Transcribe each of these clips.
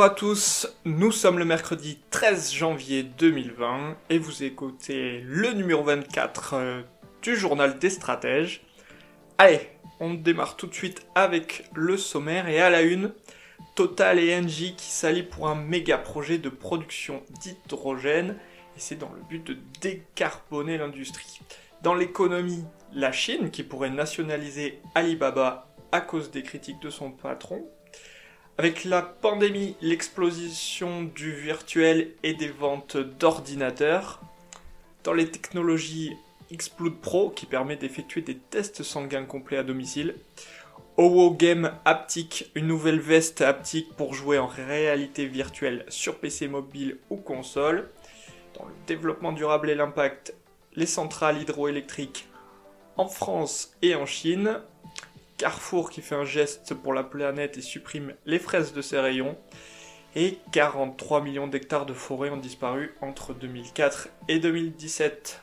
Bonjour à tous, nous sommes le mercredi 13 janvier 2020 et vous écoutez le numéro 24 euh, du journal des stratèges. Allez, on démarre tout de suite avec le sommaire et à la une, Total et Engie qui s'allient pour un méga projet de production d'hydrogène et c'est dans le but de décarboner l'industrie. Dans l'économie, la Chine qui pourrait nationaliser Alibaba à cause des critiques de son patron, avec la pandémie, l'explosion du virtuel et des ventes d'ordinateurs. Dans les technologies Xplood Pro qui permet d'effectuer des tests sanguins complets à domicile. OWO Game Haptic, une nouvelle veste haptique pour jouer en réalité virtuelle sur PC mobile ou console. Dans le développement durable et l'impact, les centrales hydroélectriques en France et en Chine. Carrefour qui fait un geste pour la planète et supprime les fraises de ses rayons. Et 43 millions d'hectares de forêt ont disparu entre 2004 et 2017.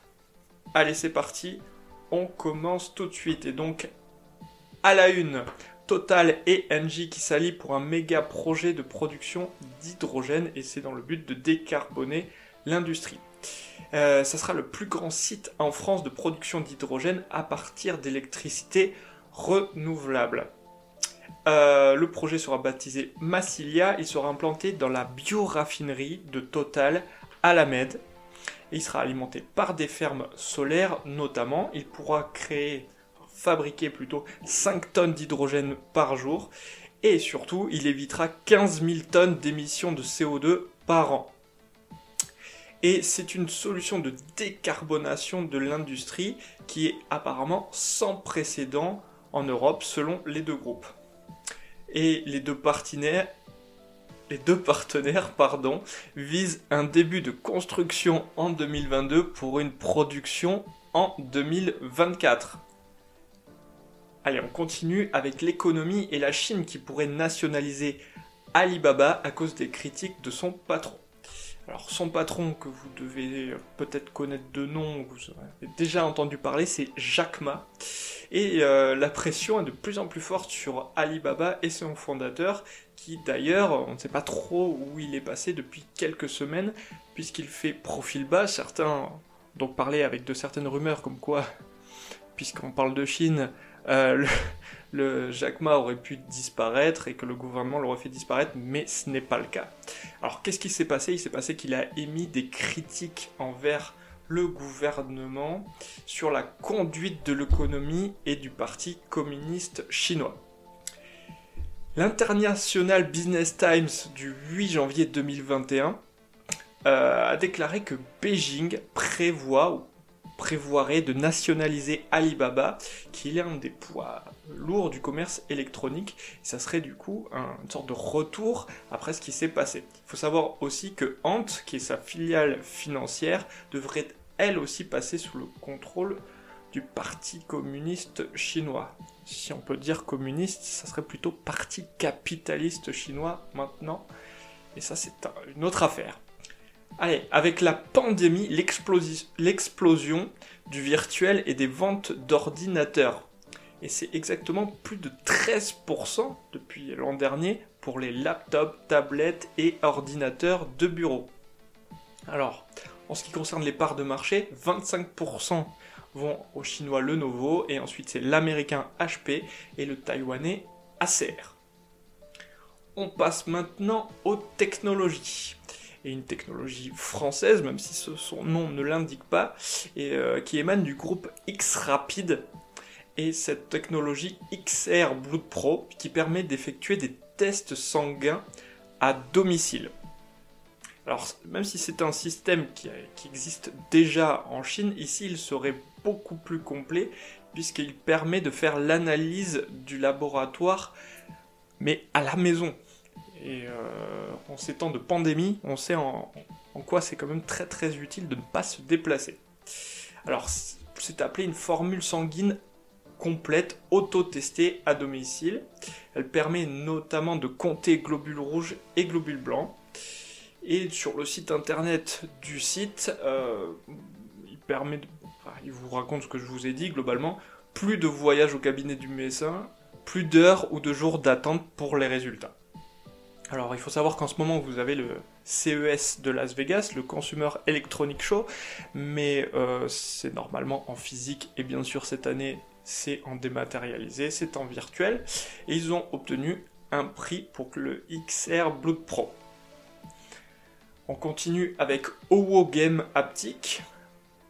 Allez, c'est parti. On commence tout de suite. Et donc, à la une, Total et Engie qui s'allient pour un méga projet de production d'hydrogène. Et c'est dans le but de décarboner l'industrie. Euh, ça sera le plus grand site en France de production d'hydrogène à partir d'électricité renouvelable. Euh, le projet sera baptisé Massilia, il sera implanté dans la bioraffinerie de Total à la Med. il sera alimenté par des fermes solaires notamment. Il pourra créer, fabriquer plutôt 5 tonnes d'hydrogène par jour. Et surtout, il évitera 15 000 tonnes d'émissions de CO2 par an. Et c'est une solution de décarbonation de l'industrie qui est apparemment sans précédent en Europe selon les deux groupes. Et les deux partenaires, les deux partenaires pardon, visent un début de construction en 2022 pour une production en 2024. Allez, on continue avec l'économie et la Chine qui pourrait nationaliser Alibaba à cause des critiques de son patron. Alors son patron que vous devez peut-être connaître de nom, vous avez déjà entendu parler, c'est Jack Ma. Et euh, la pression est de plus en plus forte sur Alibaba et son fondateur, qui d'ailleurs, on ne sait pas trop où il est passé depuis quelques semaines, puisqu'il fait profil bas. Certains donc parlé avec de certaines rumeurs comme quoi, puisqu'on parle de Chine, euh, le, Jack Ma aurait pu disparaître et que le gouvernement l'aurait fait disparaître, mais ce n'est pas le cas. Alors qu'est-ce qui s'est passé? Il s'est passé qu'il a émis des critiques envers le gouvernement sur la conduite de l'économie et du Parti communiste chinois. L'International Business Times du 8 janvier 2021 euh, a déclaré que Beijing prévoit ou prévoirait de nationaliser Alibaba, qui est un des poids lourds du commerce électronique. ça serait du coup une sorte de retour après ce qui s'est passé. Il faut savoir aussi que Ant, qui est sa filiale financière, devrait elle aussi passer sous le contrôle du Parti communiste chinois. Si on peut dire communiste, ça serait plutôt Parti capitaliste chinois maintenant. Et ça, c'est une autre affaire. Allez, avec la pandémie, l'explosion du virtuel et des ventes d'ordinateurs. Et c'est exactement plus de 13% depuis l'an dernier pour les laptops, tablettes et ordinateurs de bureau. Alors, en ce qui concerne les parts de marché, 25% vont au chinois Lenovo et ensuite c'est l'américain HP et le taïwanais Acer. On passe maintenant aux technologies. Et une technologie française, même si son nom ne l'indique pas, et euh, qui émane du groupe X-Rapid. Et cette technologie XR Blood Pro qui permet d'effectuer des tests sanguins à domicile. Alors, même si c'est un système qui, existe déjà en Chine, ici il serait beaucoup plus complet puisqu'il permet de faire l'analyse du laboratoire, mais à la maison. Et euh, en ces temps de pandémie, on sait en, en quoi c'est quand même très très utile de ne pas se déplacer. Alors, c'est appelé une formule sanguine complète, auto-testée à domicile. Elle permet notamment de compter globules rouges et globules blancs. Et sur le site internet du site, euh, il vous raconte ce que je vous ai dit globalement, plus de voyages au cabinet du médecin, plus d'heures ou de jours d'attente pour les résultats. Alors il faut savoir qu'en ce moment vous avez le CES de Las Vegas, le Consumer Electronic Show, mais euh, c'est normalement en physique et bien sûr cette année c'est en dématérialisé, c'est en virtuel, et ils ont obtenu un prix pour le XR Blood Pro. On continue avec OWO Game Haptic.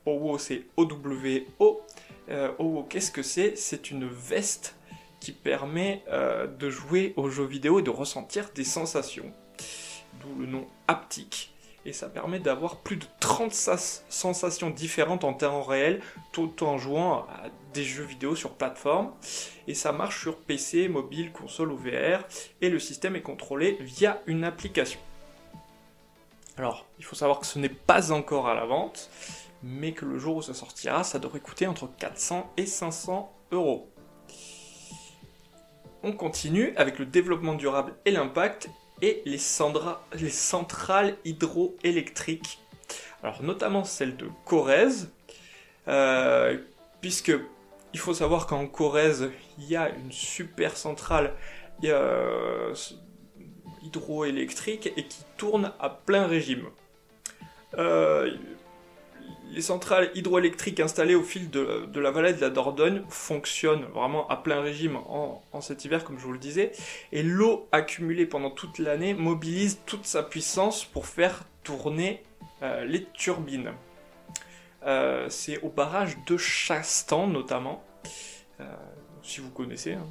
OWO c'est O-W-O. Euh, OWO qu'est-ce que c'est? C'est une veste qui permet euh, de jouer aux jeux vidéo et de ressentir des sensations. D'où le nom haptique et ça permet d'avoir plus de 30 sensations différentes en temps réel tout en jouant à des jeux vidéo sur plateforme. Et ça marche sur PC, mobile, console ou VR et le système est contrôlé via une application. Alors, il faut savoir que ce n'est pas encore à la vente, mais que le jour où ça sortira, ça devrait coûter entre 400 et 500 euros. On continue avec le développement durable et l'impact et les, les centrales hydroélectriques. Alors notamment celle de Corrèze, euh, puisque il faut savoir qu'en Corrèze, il y a une super centrale euh, hydroélectrique et qui tourne à plein régime. Euh, les centrales hydroélectriques installées au fil de, la vallée de la Dordogne fonctionnent vraiment à plein régime en, cet hiver, comme je vous le disais, et l'eau accumulée pendant toute l'année mobilise toute sa puissance pour faire tourner euh, les turbines. Euh, c'est au barrage de Chastan notamment, euh, si vous connaissez. Hein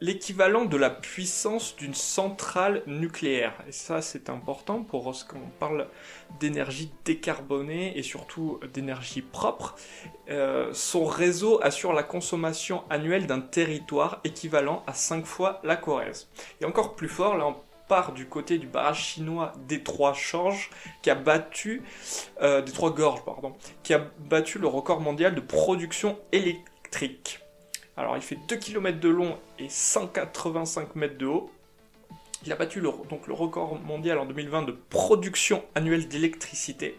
l'équivalent de la puissance d'une centrale nucléaire. Et ça, c'est important pour ce qu'on parle d'énergie décarbonée et surtout d'énergie propre. Euh, son réseau assure la consommation annuelle d'un territoire équivalent à 5 fois la Corrèze. Et encore plus fort, là on part du côté du barrage chinois des Trois qui a battu, euh, des Gorges, qui a battu le record mondial de production électrique. Alors il fait 2 km de long et 185 mètres de haut. Il a battu le, donc, le record mondial en 2020 de production annuelle d'électricité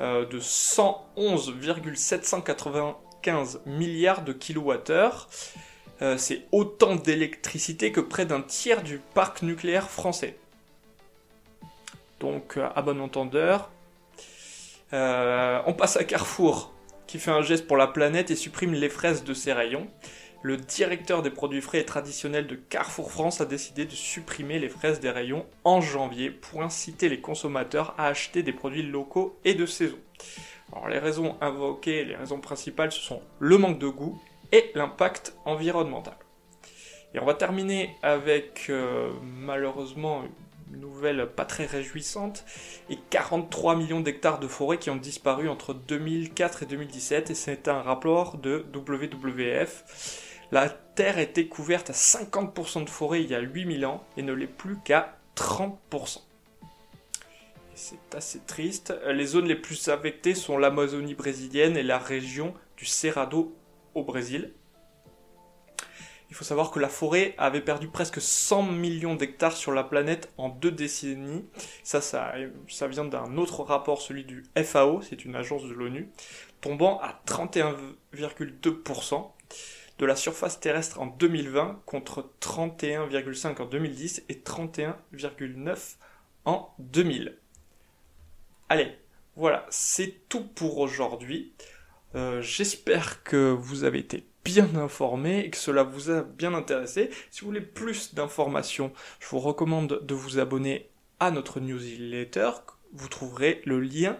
euh, de 111,795 milliards de kilowattheures. Euh, c'est autant d'électricité que près d'un tiers du parc nucléaire français. Donc euh, à bon entendeur. on passe à Carrefour qui fait un geste pour la planète et supprime les fraises de ses rayons. Le directeur des produits frais et traditionnels de Carrefour France a décidé de supprimer les fraises des rayons en janvier pour inciter les consommateurs à acheter des produits locaux et de saison. Alors les raisons invoquées, les raisons principales, ce sont le manque de goût et l'impact environnemental. Et on va terminer avec euh, malheureusement nouvelle pas très réjouissante, et 43 millions d'hectares de forêt qui ont disparu entre 2004 et 2017, et c'est un rapport de WWF. La Terre était couverte à 50% de forêt il y a 8000 ans, et ne l'est plus qu'à 30%. C'est assez triste. Les zones les plus affectées sont l'Amazonie brésilienne et la région du Cerrado au Brésil. Il faut savoir que la forêt avait perdu presque 100 millions d'hectares sur la planète en deux décennies. Ça, ça, vient d'un autre rapport, celui du FAO, c'est une agence de l'ONU, tombant à 31,2% de la surface terrestre en 2020 contre 31,5 en 2010 et 31,9 en 2000. Allez, voilà, c'est tout pour aujourd'hui. Euh, j'espère que vous avez été bien informé et que cela vous a bien intéressé. Si vous voulez plus d'informations, je vous recommande de vous abonner à notre newsletter. Vous trouverez le lien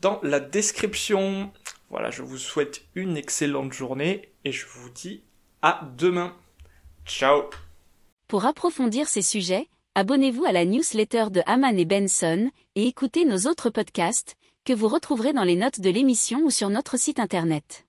dans la description. Voilà, je vous souhaite une excellente journée et je vous dis à demain. Ciao Pour approfondir ces sujets, abonnez-vous à la newsletter de Haman et Benson et écoutez nos autres podcasts que vous retrouverez dans les notes de l'émission ou sur notre site internet.